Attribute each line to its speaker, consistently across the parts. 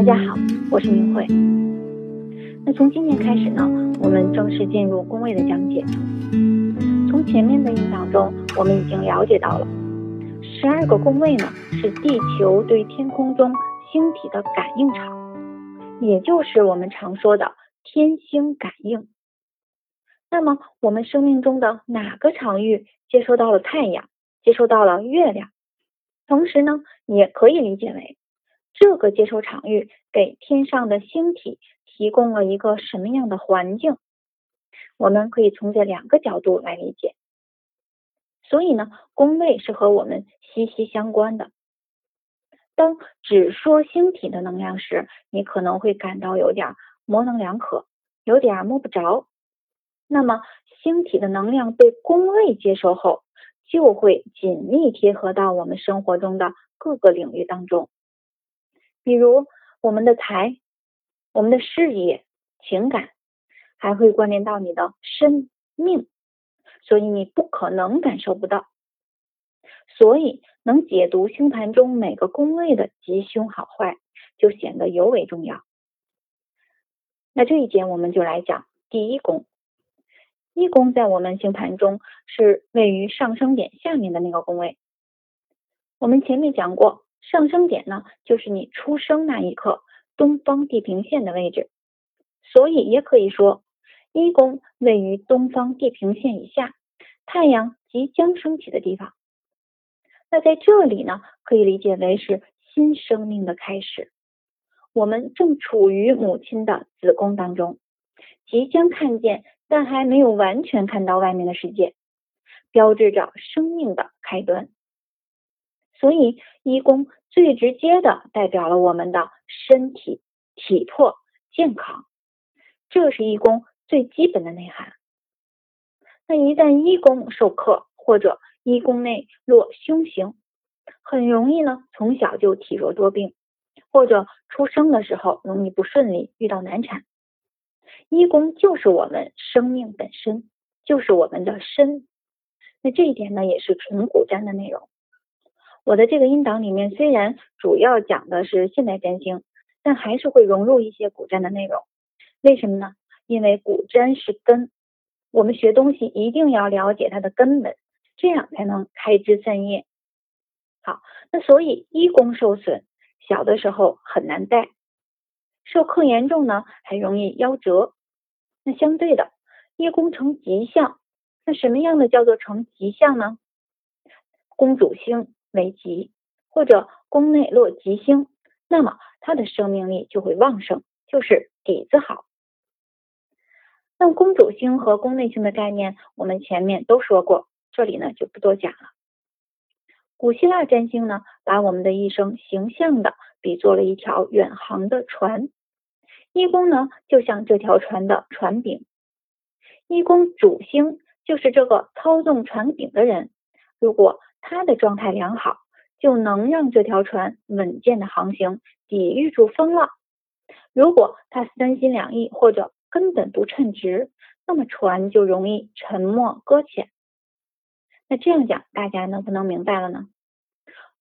Speaker 1: 大家好，我是明慧。那从今天开始呢，我们正式进入宫位的讲解。从前面的音档中，我们已经了解到了，十二个宫位呢是地球对天空中星体的感应场，也就是我们常说的天星感应。那么，我们生命中的哪个场域接收到了太阳，接收到了月亮？同时呢，也可以理解为。这个接收场域给天上的星体提供了一个什么样的环境？我们可以从这两个角度来理解。所以呢，宫位是和我们息息相关的。当只说星体的能量时，你可能会感到有点模棱两可，有点摸不着。那么，星体的能量被宫位接收后，就会紧密贴合到我们生活中的各个领域当中。比如我们的财、我们的事业、情感，还会关联到你的生命，所以你不可能感受不到。所以能解读星盘中每个宫位的吉凶好坏，就显得尤为重要。那这一节我们就来讲第一宫。一宫在我们星盘中是位于上升点下面的那个宫位。我们前面讲过。上升点呢，就是你出生那一刻东方地平线的位置，所以也可以说一宫位于东方地平线以下，太阳即将升起的地方。那在这里呢，可以理解为是新生命的开始。我们正处于母亲的子宫当中，即将看见，但还没有完全看到外面的世界，标志着生命的开端。所以，一宫最直接的代表了我们的身体体魄健康，这是一宫最基本的内涵。那一旦一宫受克或者一宫内落凶星，很容易呢从小就体弱多病，或者出生的时候容易不顺利，遇到难产。一宫就是我们生命本身，就是我们的身。那这一点呢，也是纯古占的内容。我的这个音档里面虽然主要讲的是现代占星，但还是会融入一些古占的内容。为什么呢？因为古占是根，我们学东西一定要了解它的根本，这样才能开枝散叶。好，那所以一宫受损，小的时候很难带，受克严重呢，还容易夭折。那相对的，一宫成吉象，那什么样的叫做成吉象呢？公主星。为吉，或者宫内落吉星，那么他的生命力就会旺盛，就是底子好。那公主星和宫内星的概念，我们前面都说过，这里呢就不多讲了。古希腊占星呢，把我们的一生形象的比作了一条远航的船，一宫呢就像这条船的船柄，一宫主星就是这个操纵船柄的人，如果。他的状态良好，就能让这条船稳健的航行，抵御住风浪。如果他三心两意或者根本不称职，那么船就容易沉没搁浅。那这样讲，大家能不能明白了呢？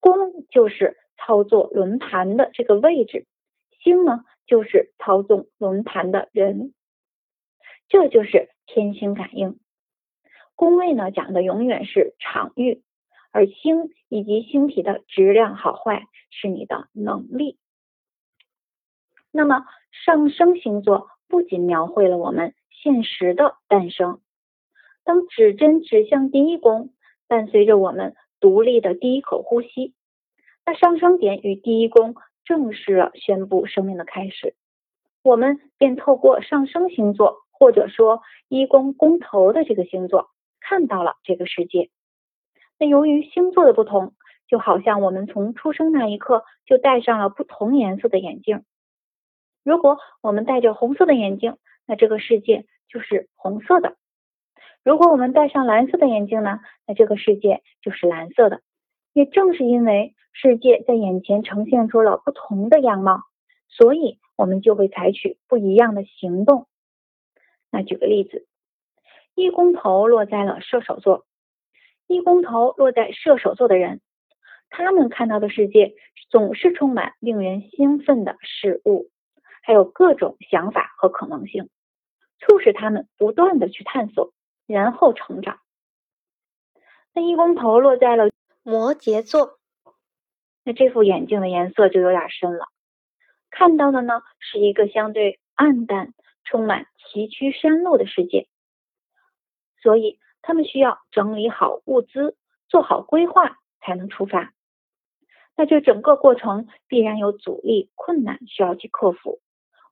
Speaker 1: 宫就是操作轮盘的这个位置，星呢就是操纵轮盘的人，这就是天星感应。宫位呢讲的永远是场域。而星以及星体的质量好坏是你的能力。那么上升星座不仅描绘了我们现实的诞生，当指针指向第一宫，伴随着我们独立的第一口呼吸，那上升点与第一宫正式了宣布生命的开始，我们便透过上升星座或者说一宫宫头的这个星座，看到了这个世界。那由于星座的不同，就好像我们从出生那一刻就戴上了不同颜色的眼镜。如果我们戴着红色的眼镜，那这个世界就是红色的；如果我们戴上蓝色的眼镜呢，那这个世界就是蓝色的。也正是因为世界在眼前呈现出了不同的样貌，所以我们就会采取不一样的行动。那举个例子，一宫头落在了射手座。一宫头落在射手座的人，他们看到的世界总是充满令人兴奋的事物，还有各种想法和可能性，促使他们不断的去探索，然后成长。那一公头落在了摩羯座，那这副眼镜的颜色就有点深了，看到的呢是一个相对暗淡、充满崎岖山路的世界，所以他们需要整理好物资，做好规划才能出发。那这整个过程必然有阻力、困难需要去克服，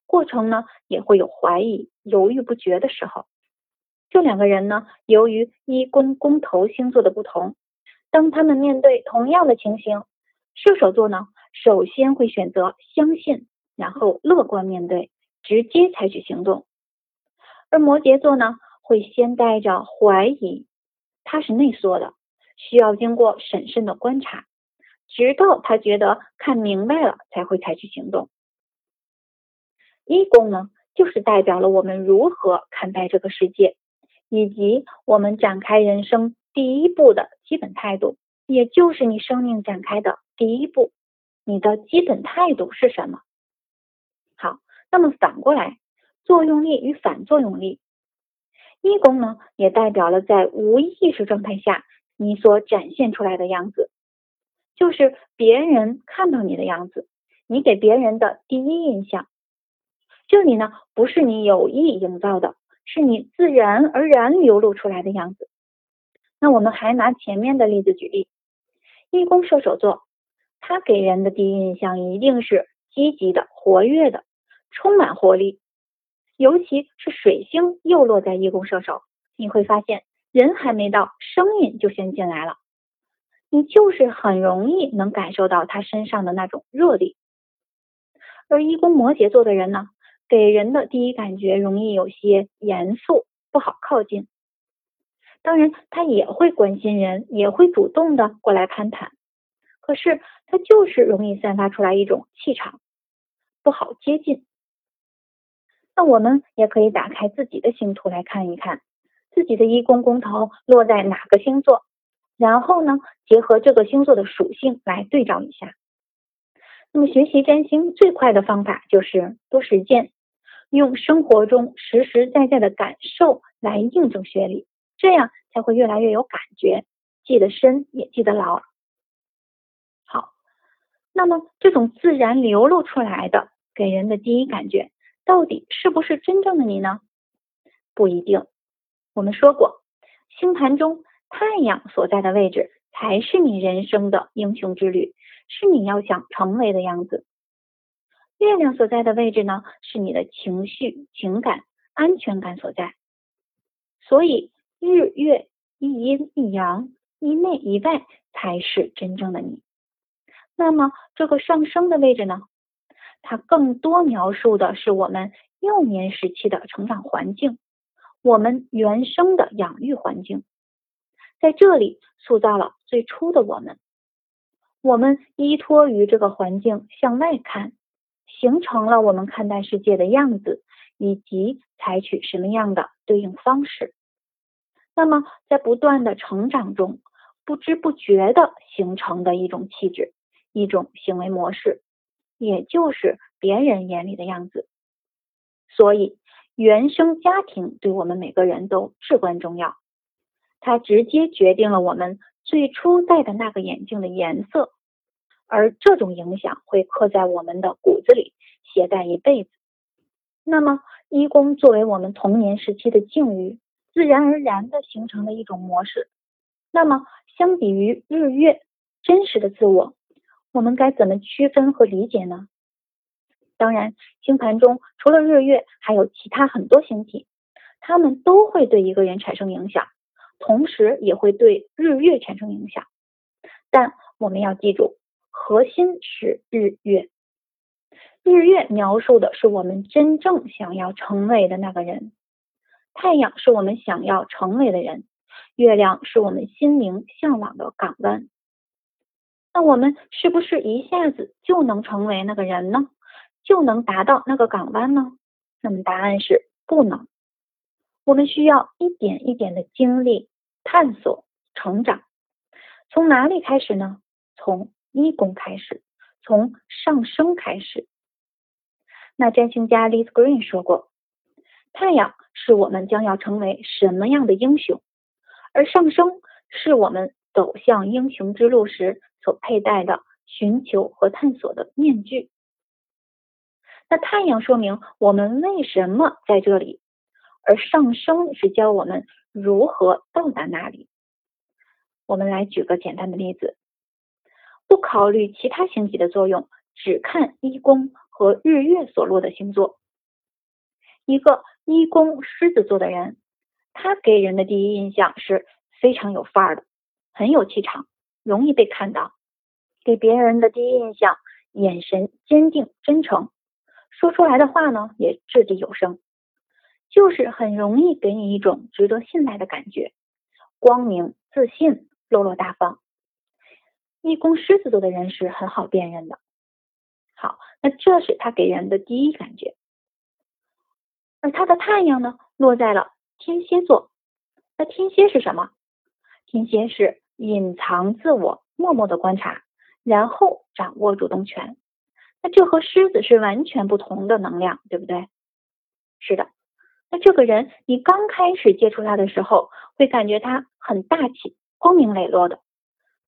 Speaker 1: 过程呢也会有怀疑、犹豫不决的时候。这两个人呢，由于一宫宫头星座的不同，当他们面对同样的情形，射手座呢首先会选择相信，然后乐观面对，直接采取行动；而摩羯座呢会先带着怀疑，他是内缩的，需要经过审慎的观察。直到他觉得看明白了，才会采取行动。一宫呢，就是代表了我们如何看待这个世界，以及我们展开人生第一步的基本态度，也就是你生命展开的第一步，你的基本态度是什么？好，那么反过来，作用力与反作用力，一宫呢，也代表了在无意识状态下你所展现出来的样子。就是别人看到你的样子，你给别人的第一印象。这里呢，不是你有意营造的，是你自然而然流露出来的样子。那我们还拿前面的例子举例，一宫射手座，他给人的第一印象一定是积极的、活跃的、充满活力。尤其是水星又落在一宫射手，你会发现人还没到，声音就先进来了。你就是很容易能感受到他身上的那种热力，而一宫摩羯座的人呢，给人的第一感觉容易有些严肃，不好靠近。当然，他也会关心人，也会主动的过来攀谈，可是他就是容易散发出来一种气场，不好接近。那我们也可以打开自己的星图来看一看，自己的一宫宫头落在哪个星座。然后呢，结合这个星座的属性来对照一下。那么学习占星最快的方法就是多实践，用生活中实实在在的感受来印证学理，这样才会越来越有感觉，记得深也记得牢。好，那么这种自然流露出来的给人的第一感觉，到底是不是真正的你呢？不一定。我们说过，星盘中。太阳所在的位置才是你人生的英雄之旅，是你要想成为的样子。月亮所在的位置呢，是你的情绪、情感、安全感所在。所以，日月一阴一阳，一内一外才是真正的你。那么，这个上升的位置呢？它更多描述的是我们幼年时期的成长环境，我们原生的养育环境。在这里塑造了最初的我们，我们依托于这个环境向外看，形成了我们看待世界的样子，以及采取什么样的对应方式。那么，在不断的成长中，不知不觉的形成的一种气质，一种行为模式，也就是别人眼里的样子。所以，原生家庭对我们每个人都至关重要。它直接决定了我们最初戴的那个眼镜的颜色，而这种影响会刻在我们的骨子里，携带一辈子。那么，一宫作为我们童年时期的境遇，自然而然的形成了一种模式。那么，相比于日月真实的自我，我们该怎么区分和理解呢？当然，星盘中除了日月，还有其他很多星体，它们都会对一个人产生影响。同时也会对日月产生影响，但我们要记住，核心是日月。日月描述的是我们真正想要成为的那个人，太阳是我们想要成为的人，月亮是我们心灵向往的港湾。那我们是不是一下子就能成为那个人呢？就能达到那个港湾呢？那么答案是不能。我们需要一点一点的经历。探索成长，从哪里开始呢？从一宫开始，从上升开始。那占星家 Liz Green 说过，太阳是我们将要成为什么样的英雄，而上升是我们走向英雄之路时所佩戴的寻求和探索的面具。那太阳说明我们为什么在这里，而上升是教我们如何到达那里。我们来举个简单的例子，不考虑其他星体的作用，只看一宫。和日月所落的星座，一个一宫狮子座的人，他给人的第一印象是非常有范儿的，很有气场，容易被看到。给别人的第一印象，眼神坚定真诚，说出来的话呢也掷地有声，就是很容易给你一种值得信赖的感觉，光明、自信、落落大方。一宫狮子座的人是很好辨认的。好，那这是他给人的第一感觉，而他的太阳呢，落在了天蝎座。那天蝎是什么？天蝎是隐藏自我，默默的观察，然后掌握主动权。那这和狮子是完全不同的能量，对不对？是的。那这个人，你刚开始接触他的时候，会感觉他很大气、光明磊落的。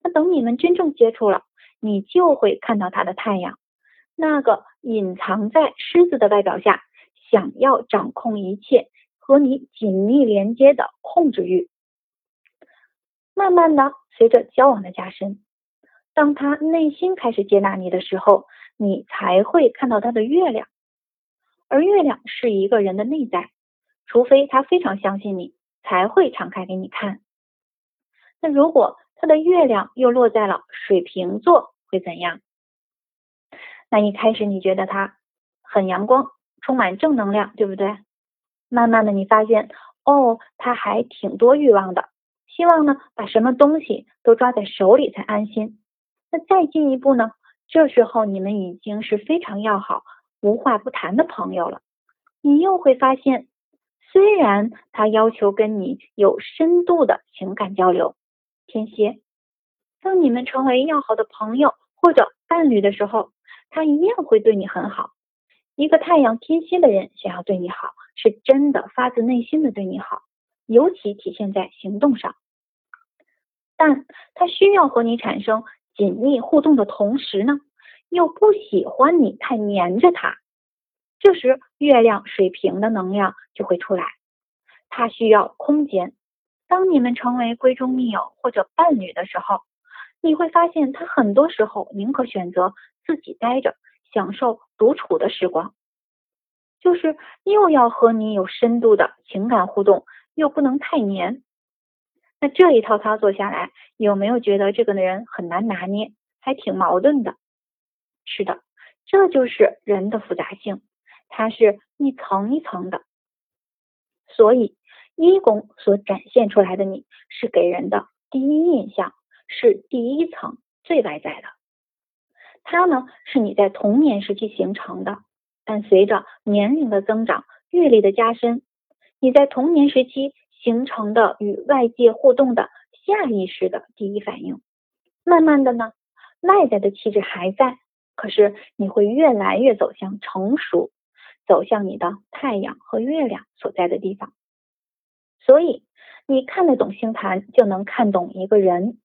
Speaker 1: 那等你们真正接触了，你就会看到他的太阳。那个隐藏在狮子的外表下，想要掌控一切和你紧密连接的控制欲，慢慢的随着交往的加深，当他内心开始接纳你的时候，你才会看到他的月亮。而月亮是一个人的内在，除非他非常相信你，才会敞开给你看。那如果他的月亮又落在了水瓶座，会怎样？那一开始你觉得他很阳光，充满正能量，对不对？慢慢的你发现，哦，他还挺多欲望的，希望呢把什么东西都抓在手里才安心。那再进一步呢？这时候你们已经是非常要好、无话不谈的朋友了。你又会发现，虽然他要求跟你有深度的情感交流，天蝎，当你们成为要好的朋友或者伴侣的时候。他一样会对你很好。一个太阳天蝎的人想要对你好，是真的发自内心的对你好，尤其体现在行动上。但他需要和你产生紧密互动的同时呢，又不喜欢你太黏着他。这时，月亮水平的能量就会出来。他需要空间。当你们成为闺中密友或者伴侣的时候，你会发现他很多时候宁可选择。自己待着，享受独处的时光，就是又要和你有深度的情感互动，又不能太黏。那这一套操作下来，有没有觉得这个人很难拿捏，还挺矛盾的？是的，这就是人的复杂性，它是一层一层的。所以一宫所展现出来的你，是给人的第一印象，是第一层最外在的。它呢是你在童年时期形成的，但随着年龄的增长、阅历的加深，你在童年时期形成的与外界互动的下意识的第一反应，慢慢的呢，外在的气质还在，可是你会越来越走向成熟，走向你的太阳和月亮所在的地方。所以你看得懂星盘，就能看懂一个人，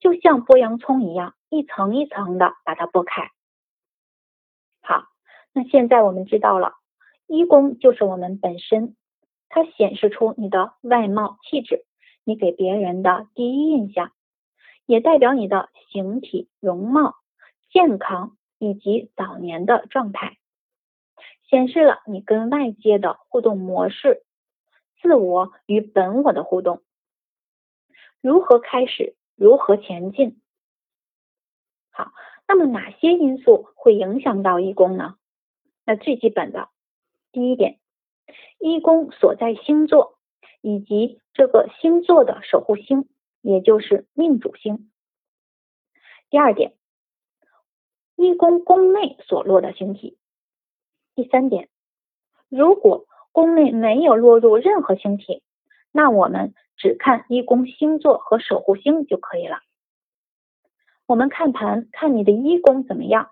Speaker 1: 就像剥洋葱一样。一层一层的把它剥开。好，那现在我们知道了，一宫就是我们本身，它显示出你的外貌气质，你给别人的第一印象，也代表你的形体容貌、健康以及早年的状态，显示了你跟外界的互动模式，自我与本我的互动，如何开始，如何前进。好，那么哪些因素会影响到一宫呢？那最基本的，第一点，一宫所在星座以及这个星座的守护星，也就是命主星。第二点，一宫宫内所落的星体。第三点，如果宫内没有落入任何星体，那我们只看一宫星座和守护星就可以了。我们看盘看你的一宫怎么样，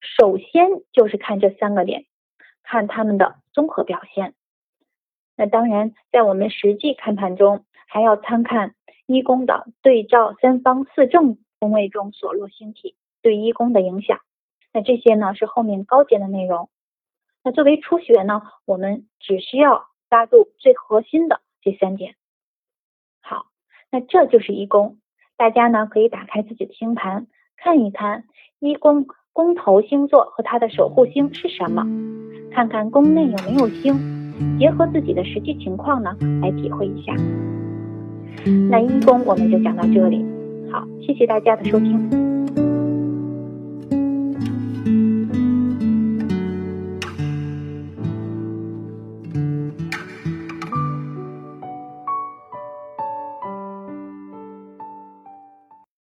Speaker 1: 首先就是看这三个点，看他们的综合表现。那当然，在我们实际看盘中，还要参看一宫的对照三方四正宫位中所落星体对一宫的影响。那这些呢是后面高阶的内容。那作为初学呢，我们只需要抓住最核心的这三点。好，那这就是一宫。大家呢可以打开自己的星盘，看一看一宫宫头星座和它的守护星是什么，看看宫内有没有星。结合自己的实际情况呢，来体会一下。那一宫我们就讲到这里，好，谢谢大家的收听。